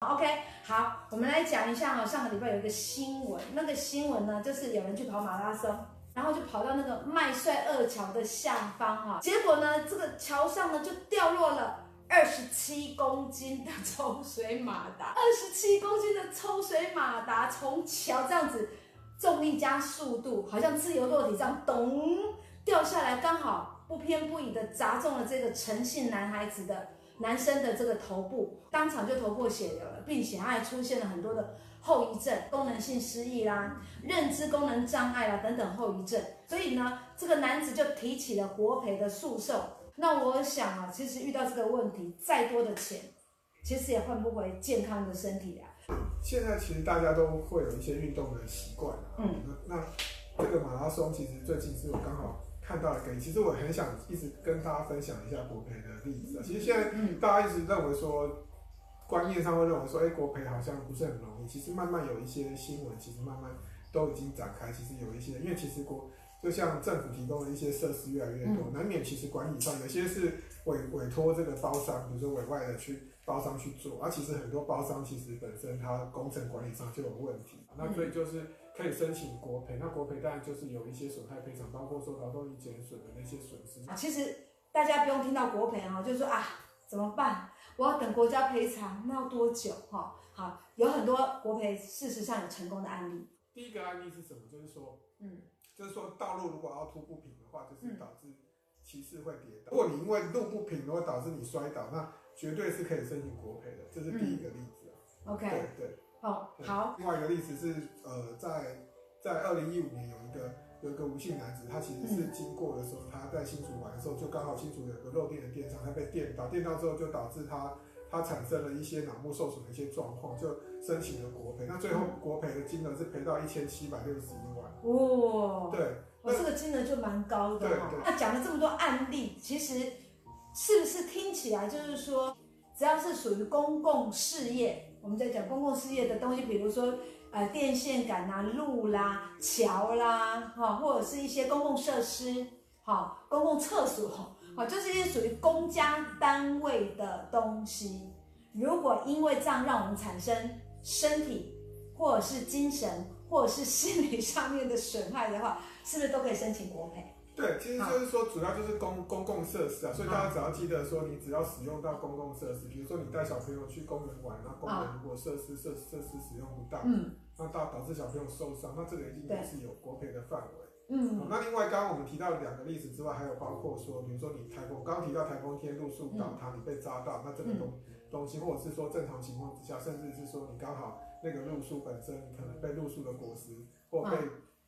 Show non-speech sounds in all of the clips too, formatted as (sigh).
OK，好，我们来讲一下哦。上个礼拜有一个新闻，那个新闻呢，就是有人去跑马拉松，然后就跑到那个麦帅二桥的下方哈，结果呢，这个桥上呢就掉落了二十七公斤的抽水马达，二十七公斤的抽水马达从桥这样子，重力加速度，好像自由落体这样咚掉下来，刚好不偏不倚的砸中了这个诚信男孩子的。男生的这个头部当场就头破血流了，并且他还出现了很多的后遗症，功能性失忆啦、认知功能障碍啦等等后遗症。所以呢，这个男子就提起了国赔的诉讼。那我想啊，其实遇到这个问题，再多的钱，其实也换不回健康的身体啊。现在其实大家都会有一些运动的习惯，嗯，那那这个马拉松其实最近是我刚好。看到了给，其实我很想一直跟大家分享一下国培的例子啊。其实现在大家一直认为说，观念上会认为说，哎，国培好像不是很容易。其实慢慢有一些新闻，其实慢慢都已经展开。其实有一些，因为其实国就像政府提供的一些设施越来越多，难免其实管理上有些是委委托这个包商，比如说委外的去包商去做，而、啊、其实很多包商其实本身它工程管理上就有问题。那所以就是。可以申请国赔，那国赔当然就是有一些损害赔偿，包括说劳动力减损的那些损失。其实大家不用听到国赔啊，就是说啊，怎么办？我要等国家赔偿，那要多久？哈，好，有很多国赔事实上有成功的案例。第一个案例是什么？就是说，嗯，就是说道路如果凹凸不平的话，就是导致骑士会跌倒。如果你因为路不平，如果导致你摔倒，那绝对是可以申请国赔的。这是第一个例子啊。OK，对对。哦，好。另外一个例子是，呃，在在二零一五年有一个有一个吴姓男子，他其实是经过的时候，嗯、他在新竹玩的时候，就刚好新竹有个漏电的电厂，他被电到，电到之后就导致他他产生了一些脑部受损的一些状况，就申请了国赔。那最后国赔的金额是赔到一千七百六十一万。哇，对，哦，这个金额就蛮高的。对对。那讲了这么多案例，其实是不是听起来就是说，只要是属于公共事业？我们在讲公共事业的东西，比如说呃电线杆啊、路啦、桥啦，哈，或者是一些公共设施，哈，公共厕所，哈，就是一些属于公家单位的东西。如果因为这样让我们产生身体或者是精神或者是心理上面的损害的话，是不是都可以申请国赔？对，其实就是说，主要就是公公共设施啊，所以大家只要记得说，你只要使用到公共设施，比如说你带小朋友去公园玩，那公园如果设施设设施使用不当，嗯，那导导致小朋友受伤，那这个一定是有国赔的范围。嗯，那另外刚刚我们提到两个例子之外，还有包括说，比如说你台风，刚刚提到台风天路树倒塌，你被砸到，那这个东东西，或者是说正常情况之下，甚至是说你刚好那个路树本身，你可能被路树的果实或被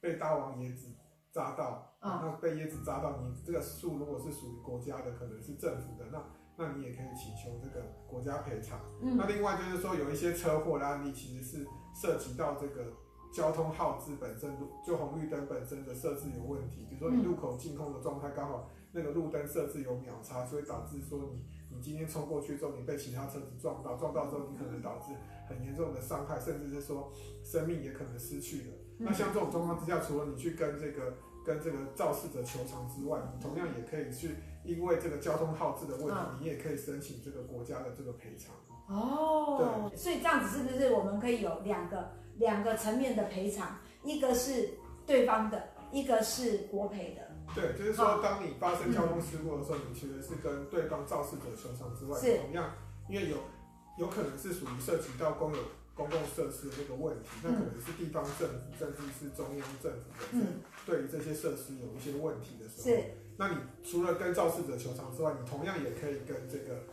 被大王椰子。砸到，那被椰子扎到，你这个树如果是属于国家的，可能是政府的，那那你也可以请求这个国家赔偿。嗯。那另外就是说，有一些车祸的案例，其实是涉及到这个交通号志本身，就红绿灯本身的设置有问题。比如说你路口净空的状态，刚好那个路灯设置有秒差，所以导致说你你今天冲过去之后，你被其他车子撞到，撞到之后你可能导致很严重的伤害，甚至是说生命也可能失去了。那像这种状况之下，除了你去跟这个跟这个肇事者求偿之外，你同样也可以去，因为这个交通号志的问题，你也可以申请这个国家的这个赔偿。哦，对，所以这样子是不是我们可以有两个两个层面的赔偿？一个是对方的，一个是国赔的。对，就是说，当你发生交通事故的时候，你其实是跟对方肇事者求偿之外，同样，因为有有可能是属于涉及到公有。公共设施的这个问题，那可能是地方政府，甚至是中央政府对于这些设施有一些问题的时候，是，那你除了跟肇事者求偿之外，你同样也可以跟这个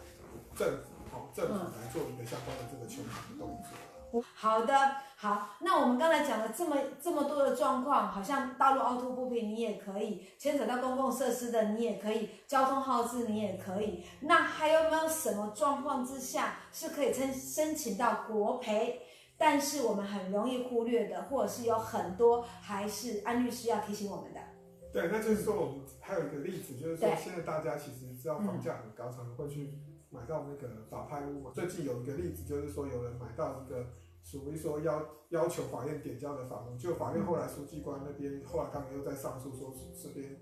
政府，哦，政府来做一个相关的这个求偿的动作。好的，好，那我们刚才讲了这么这么多的状况，好像道路凹凸不平，你也可以牵扯到公共设施的，你也可以交通号志，你也可以。那还有没有什么状况之下是可以申申请到国赔？但是我们很容易忽略的，或者是有很多还是安律师要提醒我们的。对，那就是说我们还有一个例子，就是说现在大家其实知道房价很高，常常会去买到那个法拍屋。最近有一个例子，就是说有人买到一个。属于说要要求法院点交的房屋，就法院后来书记官那边后来他们又在上诉，说这边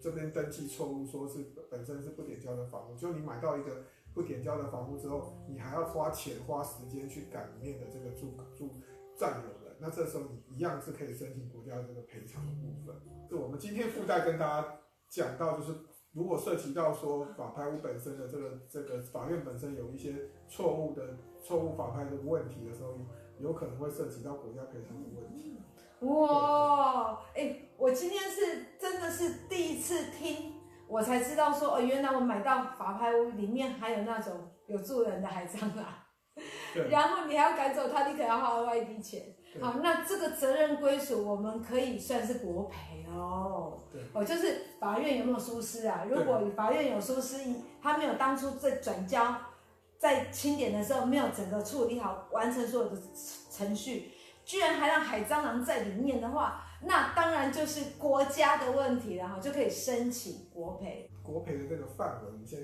这边登记错误，说是本身是不点交的房屋，就你买到一个不点交的房屋之后，你还要花钱花时间去赶里面的这个住住占有人，那这时候你一样是可以申请国家这个赔偿的部分。就我们今天附带跟大家讲到，就是如果涉及到说法拍屋本身的这个这个法院本身有一些错误的错误法拍的问题的时候，有可能会涉及到国家赔偿的问题。哇，哎、欸，我今天是真的是第一次听。我才知道说哦，原来我买到法拍屋里面还有那种有住人的海蟑螂，然后你还要赶走他，你可能要花另外一笔钱。好，那这个责任归属我们可以算是国赔哦。对，哦，就是法院有没有疏失啊？如果法院有疏失，他没有当初在转交、在清点的时候没有整个处理好，完成所有的程序，居然还让海蟑螂在里面的话。那当然就是国家的问题了哈，就可以申请国赔。国赔的这个范围，我们先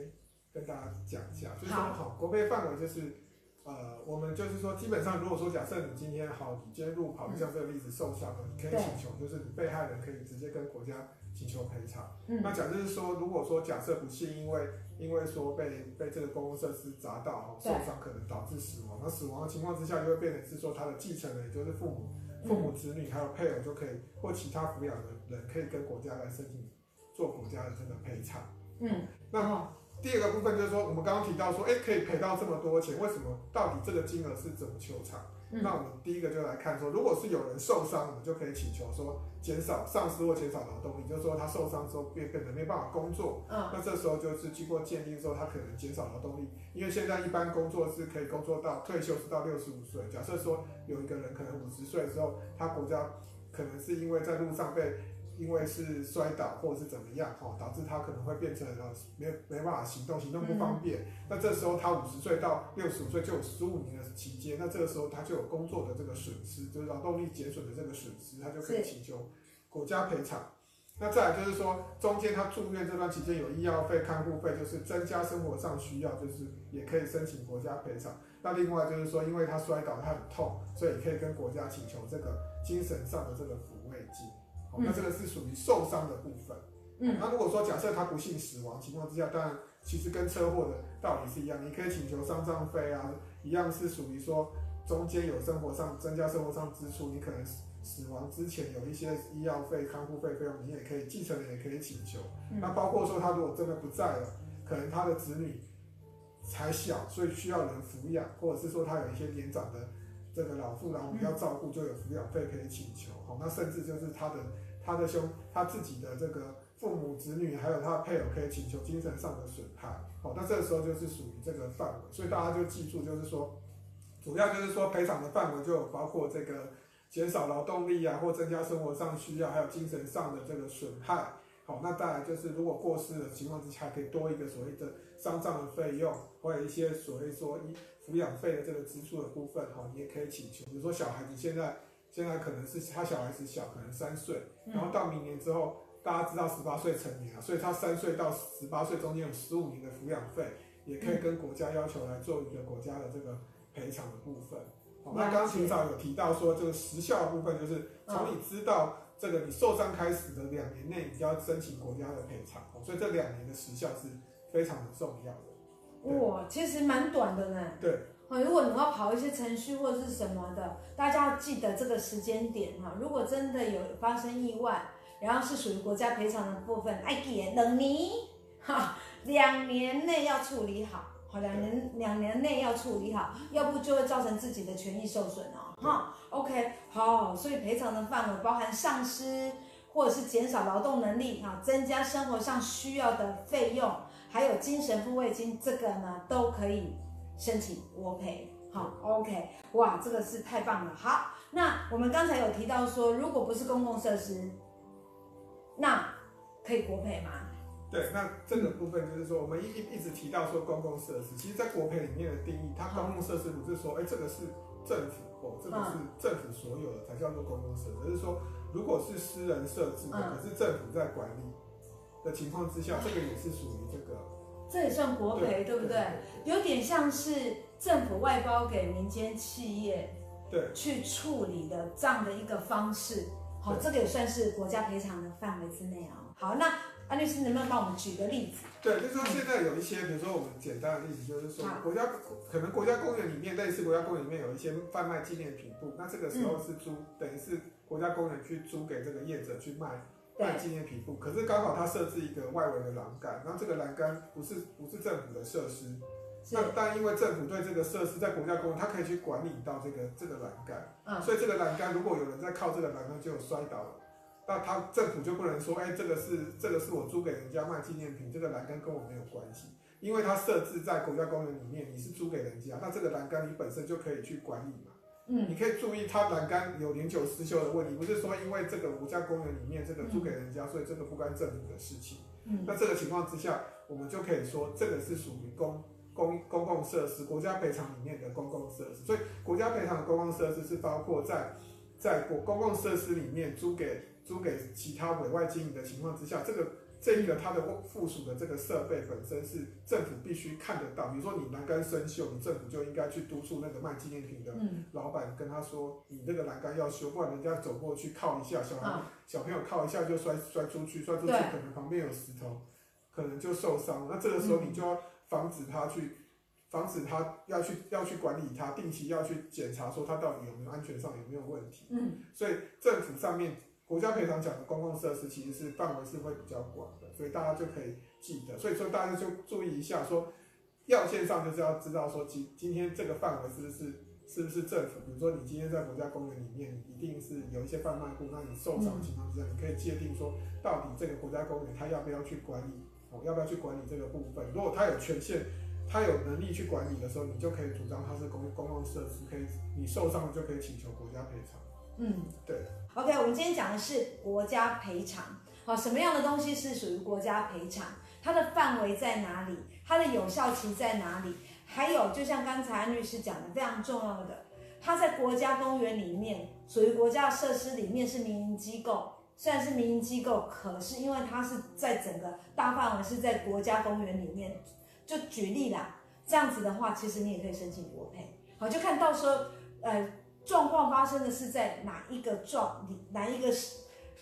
跟大家讲一下，就是说好，国赔范围就是，呃，我们就是说，基本上如果说假设你今天好，你今天路跑，像这个例子受伤了，你可以请求，就是你被害人可以直接跟国家请求赔偿。嗯。那假设是说，如果说假设不幸因为因为说被被这个公共设施砸到哈，受伤可能导致死亡，那死亡的情况之下，就会变成是说他的继承人，也就是父母。父母、子女还有配偶就可以，或其他抚养的人可以跟国家来申请做国家的这个赔偿。嗯，那第二个部分就是说，我们刚刚提到说，哎，可以赔到这么多钱，为什么？到底这个金额是怎么求偿？嗯、那我们第一个就来看说，如果是有人受伤，我们就可以请求说减少丧失或减少劳动力，就是说他受伤之后变可能没办法工作。嗯，那这时候就是经过鉴定之后，他可能减少劳动力，因为现在一般工作是可以工作到退休是到六十五岁。假设说有一个人可能五十岁之后，他国家可能是因为在路上被。因为是摔倒或者是怎么样哈，导致他可能会变成呃没没办法行动，行动不方便。嗯、那这时候他五十岁到六十五岁就有十五年的期间，那这个时候他就有工作的这个损失，就是劳动力减损的这个损失，他就可以请求国家赔偿。那再来就是说，中间他住院这段期间有医药费、看护费，就是增加生活上需要，就是也可以申请国家赔偿。那另外就是说，因为他摔倒他很痛，所以也可以跟国家请求这个精神上的这个抚慰金。那这个是属于受伤的部分。嗯，那如果说假设他不幸死亡情况之下，当然其实跟车祸的道理是一样，你可以请求丧葬费啊，一样是属于说中间有生活上增加生活上支出，你可能死亡之前有一些医药费、看护费费用，你也可以继承人也可以请求。那包括说他如果真的不在了，可能他的子女才小，所以需要人抚养，或者是说他有一些年长的这个老父老母要照顾，就有抚养费可以请求。好，那甚至就是他的。他的兄，他自己的这个父母、子女，还有他的配偶，可以请求精神上的损害。好，那这个时候就是属于这个范围，所以大家就记住，就是说，主要就是说赔偿的范围就有包括这个减少劳动力啊，或增加生活上需要，还有精神上的这个损害。好，那再来就是如果过世的情况之下，可以多一个所谓的丧葬的费用，或者一些所谓说以抚养费的这个支出的部分，哈，你也可以请求。比如说小孩子现在。现在可能是他小孩子小，可能三岁，然后到明年之后，大家知道十八岁成年了，所以他三岁到十八岁中间有十五年的抚养费，也可以跟国家要求来做一个国家的这个赔偿的部分。好，那刚刚霆嫂有提到说，这个时效的部分就是从你知道这个你受伤开始的两年内，你就要申请国家的赔偿。所以这两年的时效是非常的重要的。哇，其实蛮短的呢。对。如果你要跑一些程序或者是什么的，大家要记得这个时间点哈。如果真的有发生意外，然后是属于国家赔偿的部分，哎，给两年哈，两年内要处理好，好，两年两年内要处理好，要不就会造成自己的权益受损哦。哈，OK，好，所以赔偿的范围包含丧失或者是减少劳动能力哈，增加生活上需要的费用，还有精神抚慰金，这个呢都可以。申请国赔，好，OK，哇，这个是太棒了。好，那我们刚才有提到说，如果不是公共设施，那可以国赔吗？对，那这个部分就是说，我们一一一直提到说公共设施，其实，在国赔里面的定义，它公共设施不是说，哎，这个是政府哦，这个是政府所有的才叫做公共设施，而是说，如果是私人设置的，可是政府在管理的情况之下，这个也是属于这个。这也算国赔，对，对不对？有点像是政府外包给民间企业，对，去处理的这样的一个方式。好，这个也算是国家赔偿的范围之内哦。好，那安律师能不能帮我们举个例子？对，就是说现在有一些，比如说我们简单的例子，就是说国家可能国家公园里面，类似国家公园里面有一些贩卖纪念品部，那这个时候是租，嗯、等于是国家公园去租给这个业者去卖卖纪念品部，可是刚好他设置一个外围的栏杆，那这个栏杆不是不是政府的设施，那但因为政府对这个设施在国家公园，他可以去管理到这个这个栏杆，嗯，所以这个栏杆如果有人在靠这个栏杆就摔倒了。那他政府就不能说，哎，这个是这个是我租给人家卖纪念品，这个栏杆跟我没有关系，因为它设置在国家公园里面，你是租给人家，那这个栏杆你本身就可以去管理嘛。嗯，你可以注意它栏杆有年久失修的问题，不是说因为这个国家公园里面这个租给人家，所以这个不关政府的事情。嗯，那这个情况之下，我们就可以说这个是属于公公公共设施，国家赔偿里面的公共设施。所以国家赔偿的公共设施是包括在在国公共设施里面租给。租给其他委外经营的情况之下，这个这一个它的附属的这个设备本身是政府必须看得到。比如说你栏杆生锈，你政府就应该去督促那个卖纪念品的老板跟他说，你这个栏杆要修，不然人家走过去靠一下，小孩小朋友靠一下就摔摔出去，摔出去可能旁边有石头，可能就受伤。那这个时候你就要防止他去，防止他要去要去管理他，定期要去检查说他到底有没有安全上有没有问题。嗯，所以政府上面。国家赔偿讲的公共设施其实是范围是会比较广的，所以大家就可以记得。所以说大家就注意一下，说要件上就是要知道说今今天这个范围是不是是不是政府？比如说你今天在国家公园里面，一定是有一些贩卖部，那你受伤情况之下，你可以界定说到底这个国家公园它要不要去管理，哦，要不要去管理这个部分？如果它有权限，它有能力去管理的时候，你就可以主张它是公公共设施，可以你受伤了就可以请求国家赔偿。嗯，对。OK，我们今天讲的是国家赔偿。好，什么样的东西是属于国家赔偿？它的范围在哪里？它的有效期在哪里？还有，就像刚才安律师讲的，非常重要的，它在国家公园里面，属于国家设施里面是民营机构。虽然是民营机构，可是因为它是在整个大范围是在国家公园里面，就举例啦，这样子的话，其实你也可以申请国赔。好，就看到时候，呃。状况发生的是在哪一个状里，哪一个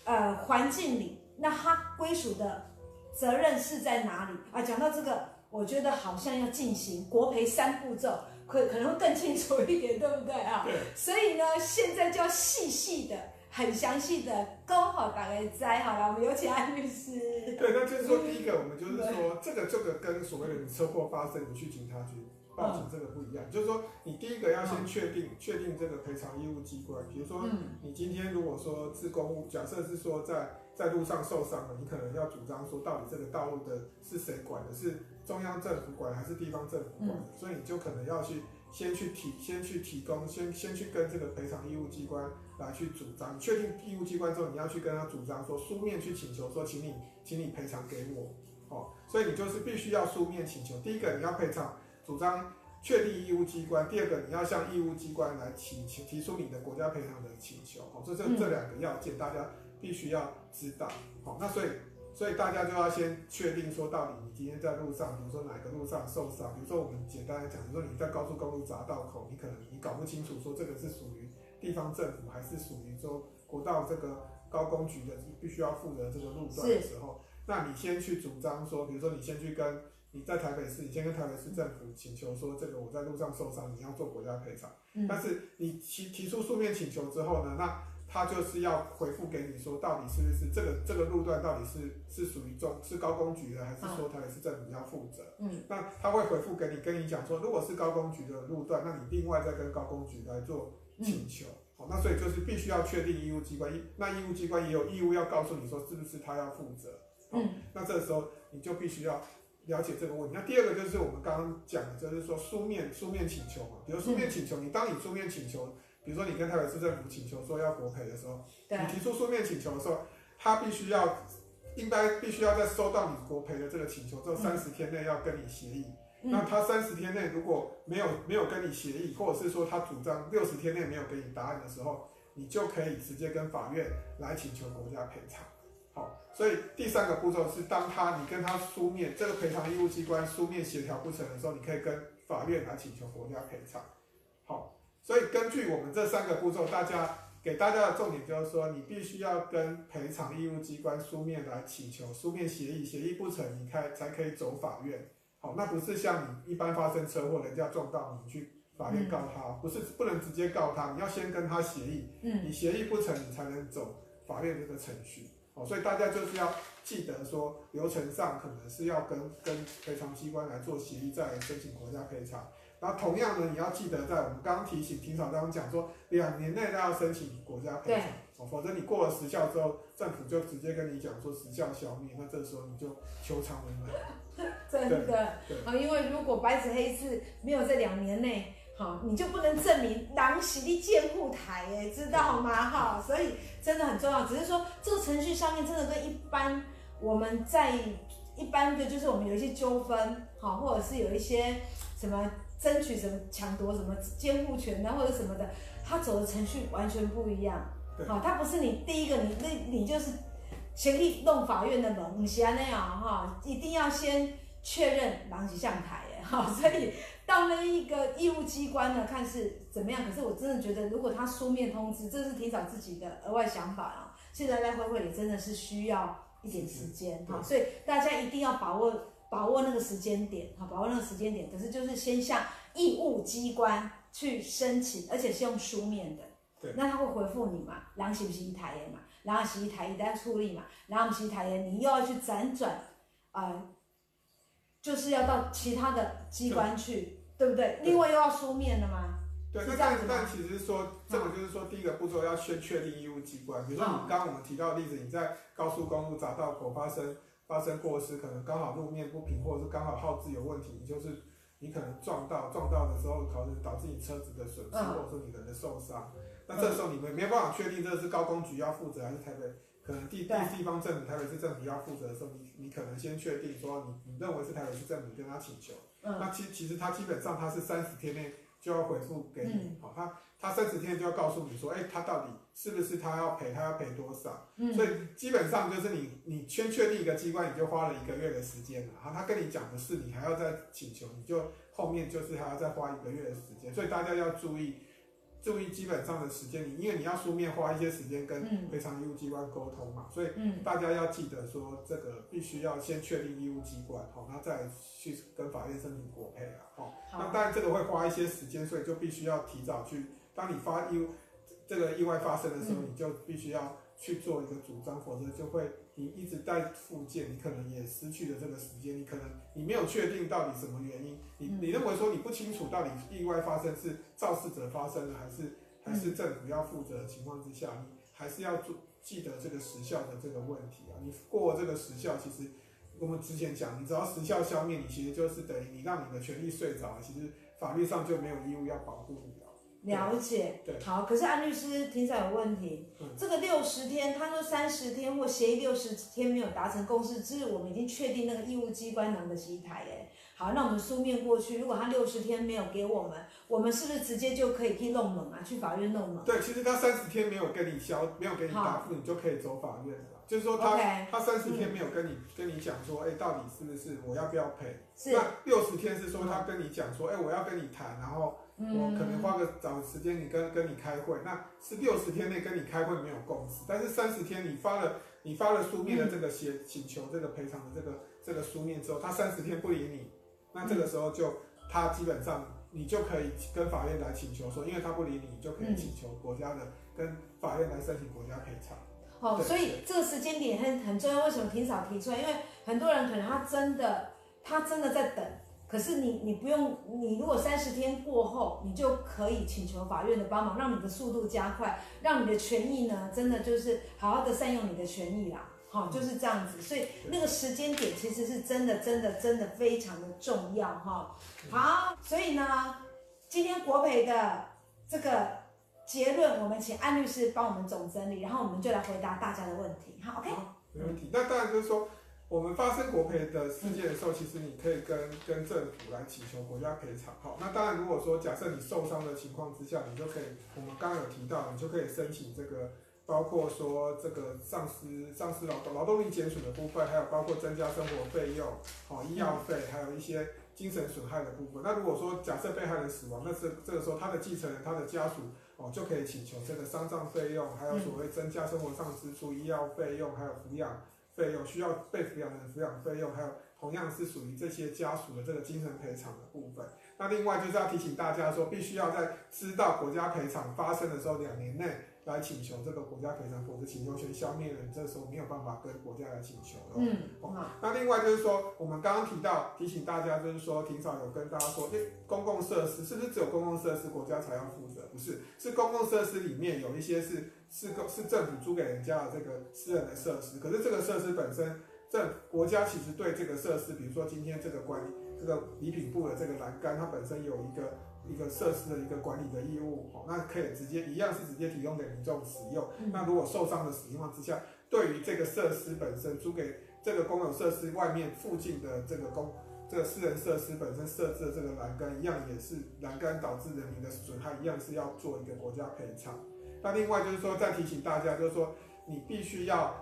呃环境里？那它归属的责任是在哪里啊？讲到这个，我觉得好像要进行国赔三步骤，可可能会更清楚一点，对不对啊？对。所以呢，现在就要细细的、很详细的，刚好打个摘好了。我们有请安律师。对，那就是说，第一个，我们就是说，这个这个跟所谓的你车祸发生，你去警察局。报警这个不一样，就是说你第一个要先确定确定这个赔偿义务机关，比如说你今天如果说是公务，假设是说在在路上受伤了，你可能要主张说到底这个道路的是谁管的，是中央政府管还是地方政府管的，所以你就可能要去先去提先去提供先先去跟这个赔偿义务机关来去主张，确定义务机关之后，你要去跟他主张说书面去请求说，请你请你赔偿给我，哦，所以你就是必须要书面请求，第一个你要赔偿。主张确定义务机关，第二个你要向义务机关来提请提出你的国家赔偿的请求，好，这这这两个要件大家必须要知道，好，那所以所以大家就要先确定说到底你今天在路上，比如说哪个路上受伤，比如说我们简单来讲，比如说你在高速公路匝道口，你可能你搞不清楚说这个是属于地方政府还是属于说国道这个高工局的必须要负责这个路段的时候，那你先去主张说，比如说你先去跟。你在台北市，你先跟台北市政府请求说，这个我在路上受伤，你要做国家赔偿。嗯。但是你提提出书面请求之后呢，那他就是要回复给你说，到底是不是这个这个路段到底是是属于中是高工局的，还是说台北市政府要负责？嗯。那他会回复给你，跟你讲说，如果是高工局的路段，那你另外再跟高工局来做请求。好，那所以就是必须要确定义务机关，那义务机关也有义务要告诉你说，是不是他要负责？嗯。那这个时候你就必须要。了解这个问题。那第二个就是我们刚刚讲的，就是说书面书面请求嘛。比如书面请求，你当你书面请求，比如说你跟台北市政府请求说要国赔的时候，你提出书面请求的时候，他必须要应该必须要在收到你国赔的这个请求之后三十天内要跟你协议。那他三十天内如果没有没有跟你协议，或者是说他主张六十天内没有给你答案的时候，你就可以直接跟法院来请求国家赔偿。好，所以第三个步骤是，当他你跟他书面这个赔偿义务机关书面协调不成的时候，你可以跟法院来请求国家赔偿。好，所以根据我们这三个步骤，大家给大家的重点就是说，你必须要跟赔偿义务机关书面来请求书面协议，协议不成，你开才可以走法院。好，那不是像你一般发生车祸，人家撞到你去法院告他，不是不能直接告他，你要先跟他协议，嗯，你协议不成，你才能走法院这个程序。好，所以大家就是要记得说，流程上可能是要跟跟赔偿机关来做协议，再申请国家赔偿。然后同样呢，你要记得在我们刚刚提醒庭长刚刚讲说，两年内都要申请国家赔偿，哦，否则你过了时效之后，政府就直接跟你讲说时效消灭，那这时候你就求偿无门。(laughs) 真的，啊，因为如果白纸黑字没有在两年内，好，你就不能证明狼袭的监护台，哎，知道吗？哈，所以真的很重要。只是说这个程序上面真的跟一般我们在一般的就是我们有一些纠纷，好，或者是有一些什么。争取什么抢夺什么监护权啊，或者什么的，他走的程序完全不一样。好，他不是你第一个，你那你就是先去弄法院的门，不是那样哈，一定要先确认狼袭上台 (laughs) 的哈，所以到那一个义务机关呢，看是怎么样。可是我真的觉得，如果他书面通知，这是提早自己的额外想法啊。现在来回回也真的是需要一点时间哈，所以大家一定要把握。把握那个时间点，哈，把握那个时间点。可是就是先向义务机关去申请，而且是用书面的。对。那他会回复你嘛？然后是不是一台嘛？然后是一台一单处理嘛？然后不是一台你又要去辗转，啊、呃，就是要到其他的机关去，对，对不对？另外又要书面的吗？对。那但但其实说，这个就是说，第一个步骤要先确定义务机关。比如说你刚刚我们提到的例子，你在高速公路匝道口发生。发生过失，可能刚好路面不平，或者是刚好号志有问题，你就是你可能撞到撞到的时候，导致导致你车子的损失，或者说你人的受伤。那这时候你们没有办法确定这是高工局要负责，还是台北可能地地地方政府台北市政府要负责的时候，你你可能先确定说你你认为是台北市政府跟他请求。那其其实他基本上他是三十天内就要回复给你，好他。他三十天就要告诉你说，哎、欸，他到底是不是他要赔，他要赔多少？嗯，所以基本上就是你你先确定一个机关，你就花了一个月的时间了。好，他跟你讲的是，你还要再请求，你就后面就是还要再花一个月的时间。所以大家要注意。注意基本上的时间，你因为你要书面花一些时间跟赔偿义务机关沟通嘛，所以大家要记得说这个必须要先确定义务机关，好，那再去跟法院申请国赔啊，好，那当然这个会花一些时间，所以就必须要提早去，当你发义务这个意外发生的时候，你就必须要去做一个主张，否则就会。你一直在复健，你可能也失去了这个时间。你可能你没有确定到底什么原因，你你认为说你不清楚到底意外发生是肇事者发生的，还是还是政府要负责的情况之下，你还是要做记得这个时效的这个问题啊。你过了这个时效，其实我们之前讲，你只要时效消灭，你其实就是等于你让你的权利睡着了，其实法律上就没有义务要保护你。了解，对，好。可是安律师庭长有问题，嗯、这个六十天，他说三十天或协议六十天没有达成共识，这是我们已经确定那个义务机关能的机台，哎，好，那我们书面过去，如果他六十天没有给我们，我们是不是直接就可以去弄门啊？去法院弄门？对，其实他三十天没有跟你消，没有给你答复，你就可以走法院了。就是说他、他三十天没有跟你、嗯、跟你讲说，哎，到底是不是我要不要赔？是。那六十天是说他跟你讲说，哎，我要跟你谈，然后。我可能花个找时间，你跟跟你开会，那是六十天内跟你开会没有共识，但是三十天你发了你发了书面的这个协请求这个赔偿的这个这个书面之后，他三十天不理你，那这个时候就他基本上你就可以跟法院来请求说，因为他不理你，你就可以请求国家的跟法院来申请国家赔偿。哦，所以这个时间点很很重要，为什么挺早提出来？因为很多人可能他真的他真的在等。可是你你不用，你如果三十天过后，你就可以请求法院的帮忙，让你的速度加快，让你的权益呢，真的就是好好的善用你的权益啦，好，就是这样子。所以那个时间点其实是真的真的真的非常的重要哈。好，所以呢，今天国培的这个结论，我们请安律师帮我们总整理，然后我们就来回答大家的问题。好，OK，没问题。那当然就是说。我们发生国赔的事件的时候，其实你可以跟跟政府来请求国家赔偿。好，那当然，如果说假设你受伤的情况之下，你就可以，我们刚刚有提到，你就可以申请这个，包括说这个丧失丧失劳动劳动力减损的部分，还有包括增加生活费用、好医药费，还有一些精神损害的部分。那如果说假设被害人死亡，那这这个时候他的继承人、他的家属哦就可以请求这个丧葬费用，还有所谓增加生活上支出、医药费用，还有抚养费用，需要被抚养的人抚养费用，还有同样是属于这些家属的这个精神赔偿的部分。那另外就是要提醒大家说，必须要在知道国家赔偿发生的时候两年内来请求这个国家赔偿，否则请求权消灭了，你这时候没有办法跟国家来请求了。嗯，哦，那另外就是说，我们刚刚提到提醒大家，就是说，庭长有跟大家说，诶，公共设施是不是只有公共设施国家才要负责？不是，是公共设施里面有一些是是是政府租给人家的这个私人的设施，可是这个设施本身，政国家其实对这个设施，比如说今天这个管理。这个礼品部的这个栏杆，它本身有一个一个设施的一个管理的义务，哦，那可以直接一样是直接提供给民众使用。嗯、那如果受伤的情况之下，对于这个设施本身租给这个公有设施外面附近的这个公这个私人设施本身设置的这个栏杆，一样也是栏杆导致人民的损害，一样是要做一个国家赔偿。那另外就是说，再提醒大家，就是说你必须要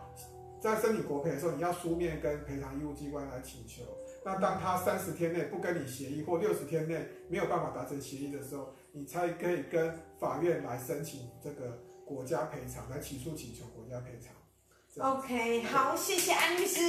在申请国赔的时候，你要书面跟赔偿义务机关来请求。那当他三十天内不跟你协议，或六十天内没有办法达成协议的时候，你才可以跟法院来申请这个国家赔偿，来起诉请求国家赔偿。OK，好，谢谢安律师。